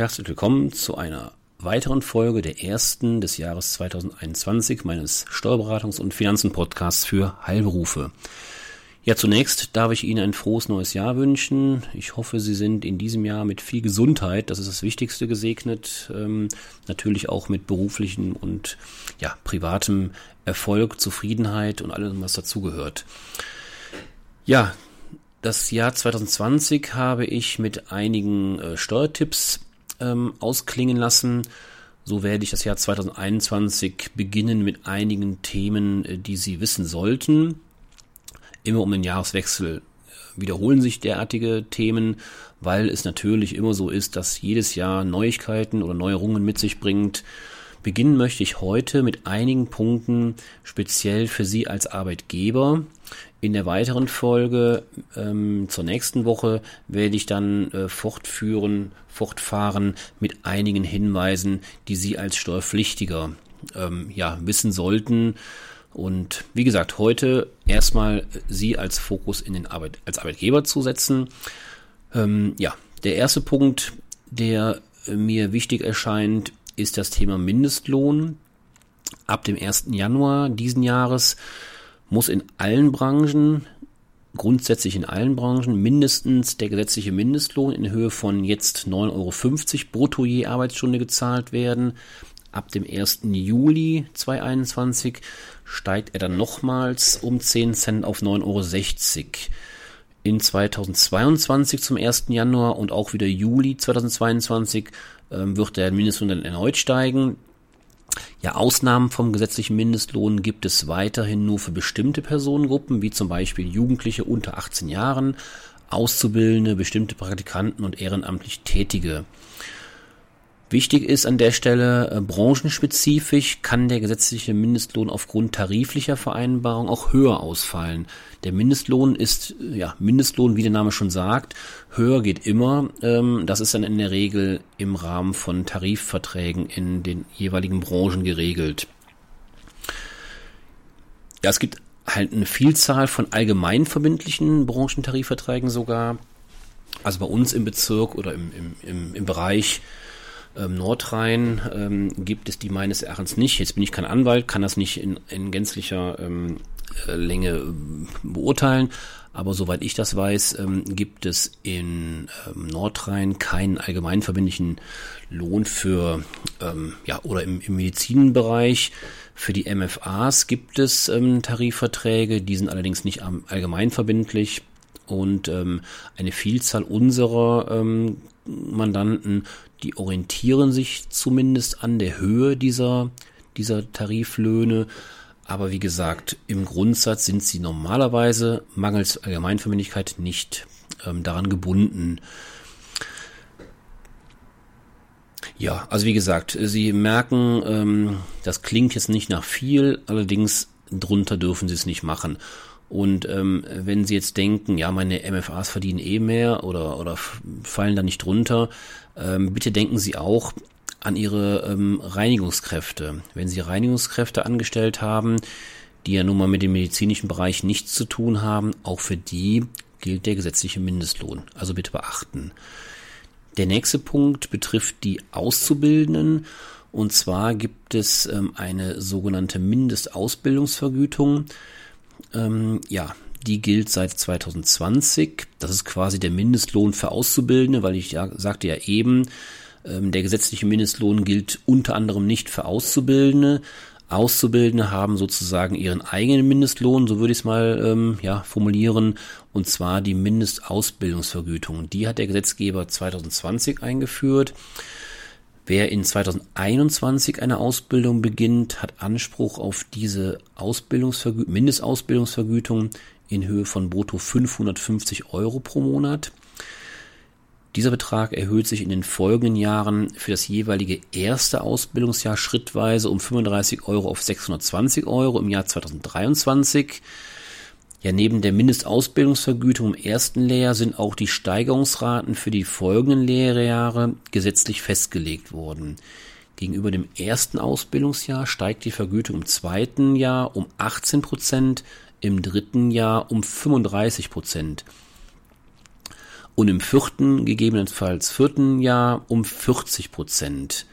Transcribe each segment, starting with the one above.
Herzlich willkommen zu einer weiteren Folge der ersten des Jahres 2021 meines Steuerberatungs- und Finanzen-Podcasts für Heilberufe. Ja, zunächst darf ich Ihnen ein frohes neues Jahr wünschen. Ich hoffe, Sie sind in diesem Jahr mit viel Gesundheit, das ist das Wichtigste, gesegnet. Ähm, natürlich auch mit beruflichem und ja, privatem Erfolg, Zufriedenheit und allem, was dazugehört. Ja, das Jahr 2020 habe ich mit einigen äh, Steuertipps ähm, ausklingen lassen. So werde ich das Jahr 2021 beginnen mit einigen Themen, äh, die Sie wissen sollten immer um den Jahreswechsel äh, wiederholen sich derartige Themen, weil es natürlich immer so ist, dass jedes Jahr Neuigkeiten oder Neuerungen mit sich bringt. Beginnen möchte ich heute mit einigen Punkten speziell für Sie als Arbeitgeber. In der weiteren Folge ähm, zur nächsten Woche werde ich dann äh, fortführen, fortfahren mit einigen Hinweisen, die Sie als Steuerpflichtiger ähm, ja, wissen sollten und wie gesagt, heute erstmal Sie als Fokus in den Arbeit, als Arbeitgeber zu setzen. Ähm, ja, der erste Punkt, der mir wichtig erscheint, ist das Thema Mindestlohn. Ab dem 1. Januar diesen Jahres muss in allen Branchen, grundsätzlich in allen Branchen, mindestens der gesetzliche Mindestlohn in Höhe von jetzt 9,50 Euro brutto je Arbeitsstunde gezahlt werden. Ab dem 1. Juli 2021 steigt er dann nochmals um 10 Cent auf 9,60 Euro. In 2022 zum 1. Januar und auch wieder Juli 2022 ähm, wird der Mindestlohn dann erneut steigen. Ja, Ausnahmen vom gesetzlichen Mindestlohn gibt es weiterhin nur für bestimmte Personengruppen, wie zum Beispiel Jugendliche unter 18 Jahren, Auszubildende, bestimmte Praktikanten und ehrenamtlich Tätige. Wichtig ist an der Stelle, äh, branchenspezifisch kann der gesetzliche Mindestlohn aufgrund tariflicher Vereinbarung auch höher ausfallen. Der Mindestlohn ist, ja, Mindestlohn, wie der Name schon sagt, höher geht immer. Ähm, das ist dann in der Regel im Rahmen von Tarifverträgen in den jeweiligen Branchen geregelt. Ja, es gibt halt eine Vielzahl von allgemeinverbindlichen Branchentarifverträgen sogar. Also bei uns im Bezirk oder im, im, im, im Bereich ähm, Nordrhein ähm, gibt es die meines Erachtens nicht. Jetzt bin ich kein Anwalt, kann das nicht in, in gänzlicher ähm, äh, Länge äh, beurteilen. Aber soweit ich das weiß, ähm, gibt es in ähm, Nordrhein keinen allgemeinverbindlichen Lohn für, ähm, ja, oder im, im Medizinbereich. Für die MFAs gibt es ähm, Tarifverträge, die sind allerdings nicht allgemeinverbindlich. Und ähm, eine Vielzahl unserer ähm, Mandanten die orientieren sich zumindest an der Höhe dieser, dieser Tariflöhne. Aber wie gesagt, im Grundsatz sind sie normalerweise mangels Allgemeinverbindlichkeit nicht ähm, daran gebunden. Ja, also wie gesagt, Sie merken, ähm, das klingt jetzt nicht nach viel, allerdings drunter dürfen Sie es nicht machen. Und ähm, wenn Sie jetzt denken, ja, meine MFAs verdienen eh mehr oder, oder fallen da nicht drunter, ähm, bitte denken Sie auch an Ihre ähm, Reinigungskräfte. Wenn Sie Reinigungskräfte angestellt haben, die ja nun mal mit dem medizinischen Bereich nichts zu tun haben, auch für die gilt der gesetzliche Mindestlohn. Also bitte beachten. Der nächste Punkt betrifft die Auszubildenden. Und zwar gibt es ähm, eine sogenannte Mindestausbildungsvergütung. Ähm, ja, die gilt seit 2020. Das ist quasi der Mindestlohn für Auszubildende, weil ich ja sagte ja eben, ähm, der gesetzliche Mindestlohn gilt unter anderem nicht für Auszubildende. Auszubildende haben sozusagen ihren eigenen Mindestlohn, so würde ich es mal ähm, ja, formulieren, und zwar die Mindestausbildungsvergütung. Die hat der Gesetzgeber 2020 eingeführt. Wer in 2021 eine Ausbildung beginnt, hat Anspruch auf diese Ausbildungsvergü Mindestausbildungsvergütung in Höhe von brutto 550 Euro pro Monat. Dieser Betrag erhöht sich in den folgenden Jahren für das jeweilige erste Ausbildungsjahr schrittweise um 35 Euro auf 620 Euro im Jahr 2023. Ja, neben der Mindestausbildungsvergütung im ersten Lehrjahr sind auch die Steigerungsraten für die folgenden Lehrjahre gesetzlich festgelegt worden. Gegenüber dem ersten Ausbildungsjahr steigt die Vergütung im zweiten Jahr um 18 Prozent, im dritten Jahr um 35 Prozent. und im vierten, gegebenenfalls vierten Jahr um 40 Prozent.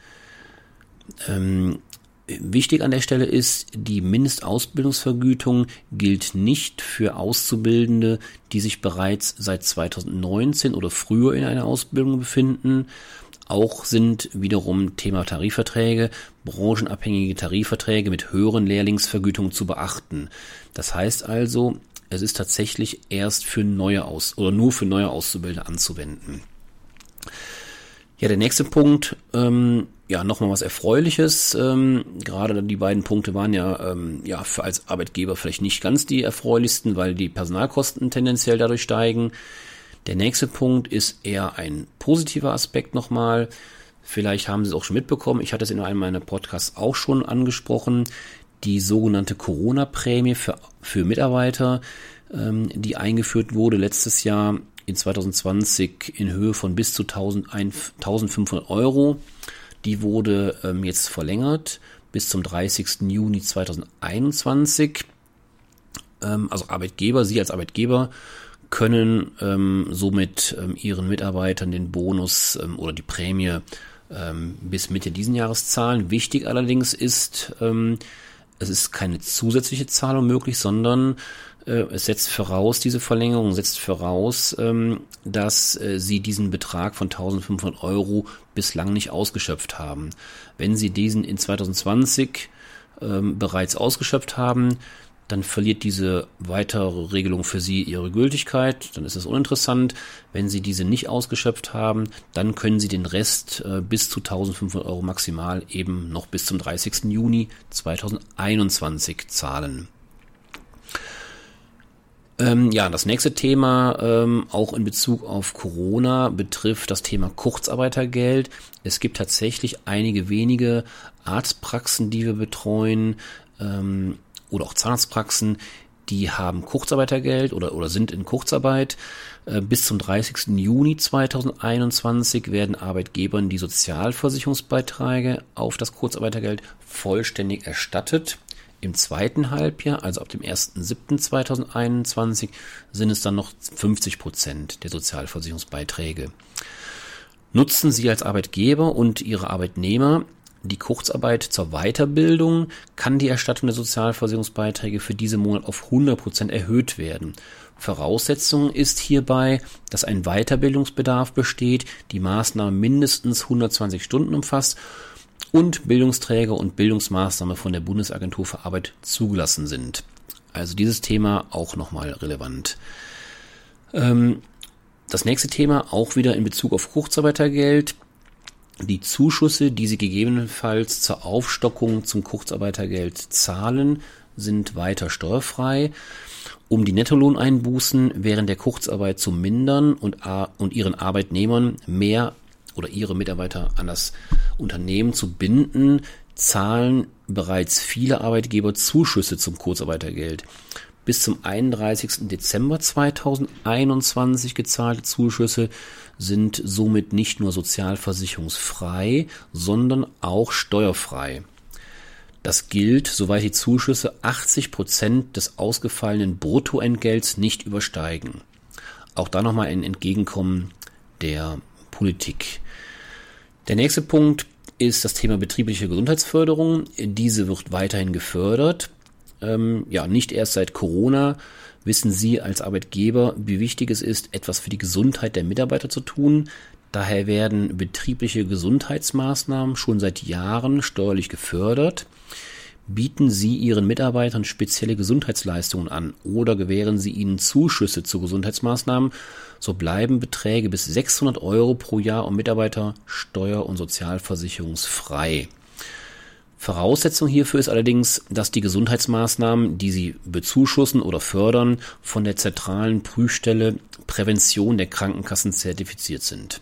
Ähm, Wichtig an der Stelle ist, die Mindestausbildungsvergütung gilt nicht für Auszubildende, die sich bereits seit 2019 oder früher in einer Ausbildung befinden. Auch sind wiederum Thema Tarifverträge, branchenabhängige Tarifverträge mit höheren Lehrlingsvergütungen zu beachten. Das heißt also, es ist tatsächlich erst für neue Aus oder nur für neue Auszubildende anzuwenden. Ja, der nächste Punkt ähm, ja, nochmal was Erfreuliches. Ähm, gerade die beiden Punkte waren ja, ähm, ja für als Arbeitgeber vielleicht nicht ganz die erfreulichsten, weil die Personalkosten tendenziell dadurch steigen. Der nächste Punkt ist eher ein positiver Aspekt nochmal. Vielleicht haben Sie es auch schon mitbekommen. Ich hatte es in einem meiner Podcasts auch schon angesprochen. Die sogenannte Corona-Prämie für, für Mitarbeiter, ähm, die eingeführt wurde letztes Jahr in 2020 in Höhe von bis zu 1500 Euro. Die wurde ähm, jetzt verlängert bis zum 30. Juni 2021. Ähm, also Arbeitgeber, Sie als Arbeitgeber können ähm, somit ähm, Ihren Mitarbeitern den Bonus ähm, oder die Prämie ähm, bis Mitte diesen Jahres zahlen. Wichtig allerdings ist, es ist keine zusätzliche Zahlung möglich, sondern äh, es setzt voraus, diese Verlängerung setzt voraus, ähm, dass äh, Sie diesen Betrag von 1500 Euro bislang nicht ausgeschöpft haben. Wenn Sie diesen in 2020 ähm, bereits ausgeschöpft haben, dann verliert diese weitere Regelung für Sie ihre Gültigkeit, dann ist es uninteressant. Wenn Sie diese nicht ausgeschöpft haben, dann können Sie den Rest äh, bis zu 1500 Euro maximal eben noch bis zum 30. Juni 2021 zahlen. Ähm, ja, das nächste Thema, ähm, auch in Bezug auf Corona, betrifft das Thema Kurzarbeitergeld. Es gibt tatsächlich einige wenige Arztpraxen, die wir betreuen, ähm, oder auch Zahnarztpraxen, die haben Kurzarbeitergeld oder, oder sind in Kurzarbeit. Äh, bis zum 30. Juni 2021 werden Arbeitgebern die Sozialversicherungsbeiträge auf das Kurzarbeitergeld vollständig erstattet. Im zweiten Halbjahr, also ab dem 1.7.2021, sind es dann noch 50 Prozent der Sozialversicherungsbeiträge. Nutzen Sie als Arbeitgeber und Ihre Arbeitnehmer die Kurzarbeit zur Weiterbildung, kann die Erstattung der Sozialversicherungsbeiträge für diese Monat auf 100 Prozent erhöht werden. Voraussetzung ist hierbei, dass ein Weiterbildungsbedarf besteht, die Maßnahme mindestens 120 Stunden umfasst und Bildungsträger und Bildungsmaßnahme von der Bundesagentur für Arbeit zugelassen sind. Also dieses Thema auch nochmal relevant. Ähm, das nächste Thema auch wieder in Bezug auf Kurzarbeitergeld. Die Zuschüsse, die Sie gegebenenfalls zur Aufstockung zum Kurzarbeitergeld zahlen, sind weiter steuerfrei. Um die Nettolohneinbußen während der Kurzarbeit zu mindern und, und ihren Arbeitnehmern mehr oder ihre Mitarbeiter an das Unternehmen zu binden, zahlen bereits viele Arbeitgeber Zuschüsse zum Kurzarbeitergeld. Bis zum 31. Dezember 2021 gezahlte Zuschüsse sind somit nicht nur sozialversicherungsfrei, sondern auch steuerfrei. Das gilt, soweit die Zuschüsse 80 Prozent des ausgefallenen Bruttoentgelts nicht übersteigen. Auch da nochmal ein Entgegenkommen der Politik. Der nächste Punkt ist das Thema betriebliche Gesundheitsförderung. Diese wird weiterhin gefördert. Ähm, ja, nicht erst seit Corona wissen Sie als Arbeitgeber, wie wichtig es ist, etwas für die Gesundheit der Mitarbeiter zu tun. Daher werden betriebliche Gesundheitsmaßnahmen schon seit Jahren steuerlich gefördert. Bieten Sie Ihren Mitarbeitern spezielle Gesundheitsleistungen an oder gewähren Sie ihnen Zuschüsse zu Gesundheitsmaßnahmen, so bleiben Beträge bis 600 Euro pro Jahr und Mitarbeiter steuer- und sozialversicherungsfrei. Voraussetzung hierfür ist allerdings, dass die Gesundheitsmaßnahmen, die Sie bezuschussen oder fördern, von der zentralen Prüfstelle Prävention der Krankenkassen zertifiziert sind.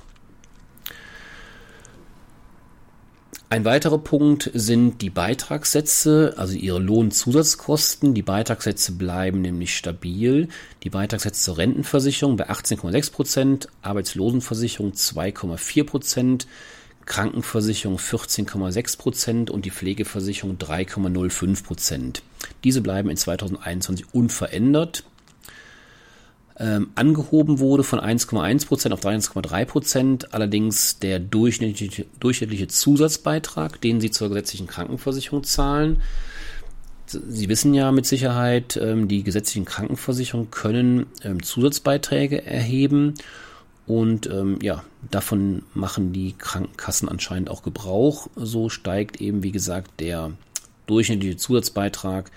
Ein weiterer Punkt sind die Beitragssätze, also ihre Lohnzusatzkosten. Die Beitragssätze bleiben nämlich stabil. Die Beitragssätze zur Rentenversicherung bei 18,6 Prozent, Arbeitslosenversicherung 2,4 Prozent, Krankenversicherung 14,6 Prozent und die Pflegeversicherung 3,05 Prozent. Diese bleiben in 2021 unverändert. ähm, angehoben wurde von 1,1% auf 3,3%. Allerdings der durchschnittliche, durchschnittliche Zusatzbeitrag, den Sie zur gesetzlichen Krankenversicherung zahlen, Sie wissen ja mit Sicherheit, ähm, die gesetzlichen Krankenversicherungen können ähm, Zusatzbeiträge erheben und ähm, ja, davon machen die Krankenkassen anscheinend auch Gebrauch. So steigt eben, wie gesagt, der durchschnittliche Zusatzbeitrag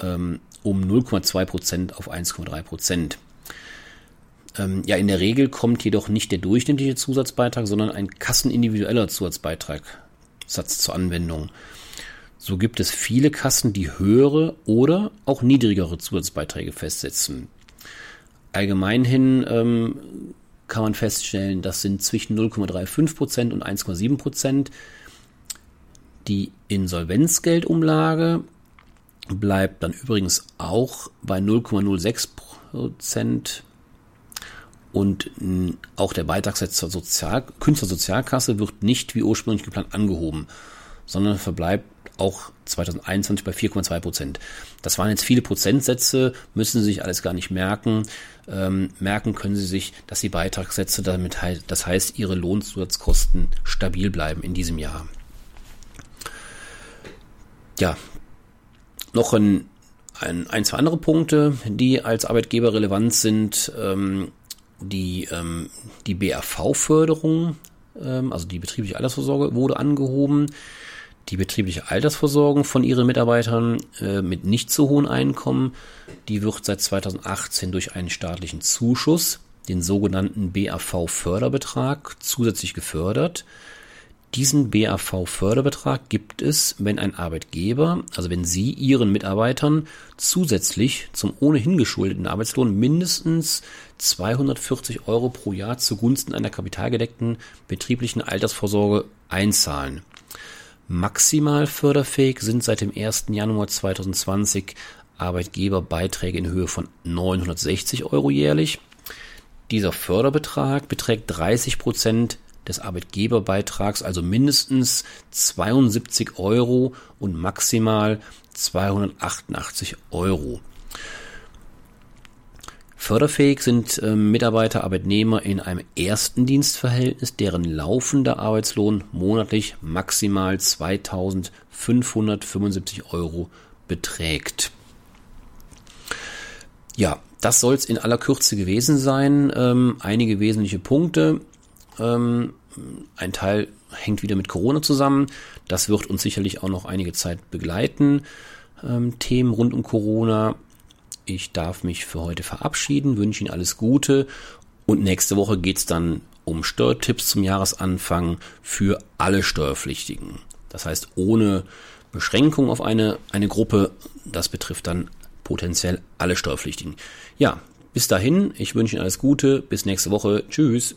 ähm, um 0,2 Prozent auf 1,3 Prozent. Ähm, ja, in der Regel kommt jedoch nicht der durchschnittliche Zusatzbeitrag, sondern ein kassenindividueller Zusatzbeitrag Satz zur Anwendung. So gibt es viele Kassen, die höhere oder auch niedrigere Zusatzbeiträge festsetzen. Allgemeinhin ähm, kann man feststellen, das sind zwischen 0,35% und 1,7%. Die Insolvenzgeldumlage bleibt dann übrigens auch bei 0,06% und auch der Beitragssatz zur Sozial Künstlersozialkasse wird nicht wie ursprünglich geplant angehoben, sondern verbleibt auch 2021 bei 4,2 Prozent. Das waren jetzt viele Prozentsätze, müssen Sie sich alles gar nicht merken. Ähm, merken können Sie sich, dass die Beitragssätze damit halt, das heißt, Ihre Lohnzusatzkosten stabil bleiben in diesem Jahr. Ja, noch ein, ein, ein zwei andere Punkte, die als Arbeitgeber relevant sind. Ähm, die, ähm, die BAV-Förderung, ähm, also die betriebliche Altersvorsorge, wurde angehoben die betriebliche Altersversorgung von ihren Mitarbeitern äh, mit nicht so hohen Einkommen, die wird seit 2018 durch einen staatlichen Zuschuss, den sogenannten BAV-Förderbetrag, zusätzlich gefördert. Diesen BAV-Förderbetrag gibt es, wenn ein Arbeitgeber, also wenn Sie Ihren Mitarbeitern zusätzlich zum ohnehin geschuldeten Arbeitslohn mindestens 240 Euro pro Jahr zugunsten einer kapitalgedeckten betrieblichen Altersvorsorge einzahlen. Maximal förderfähig sind seit dem 1. Januar 2020 Arbeitgeberbeiträge in Höhe von 960 Euro jährlich. Dieser Förderbetrag beträgt 30 Prozent des Arbeitgeberbeitrags, also mindestens 72 Euro und maximal 288 Euro. Förderfähig sind äh, Mitarbeiter, Arbeitnehmer in einem ersten Dienstverhältnis, deren laufender Arbeitslohn monatlich maximal 2575 Euro beträgt. Ja, das soll es in aller Kürze gewesen sein. Ähm, einige wesentliche Punkte. Ähm, ein Teil hängt wieder mit Corona zusammen. Das wird uns sicherlich auch noch einige Zeit begleiten. Ähm, Themen rund um Corona. Ich darf mich für heute verabschieden, wünsche Ihnen alles Gute und nächste Woche geht's dann um Steuertipps zum Jahresanfang für alle Steuerpflichtigen. Das heißt, ohne Beschränkung auf eine, eine Gruppe, das betrifft dann potenziell alle Steuerpflichtigen. Ja, bis dahin, ich wünsche Ihnen alles Gute, bis nächste Woche, tschüss.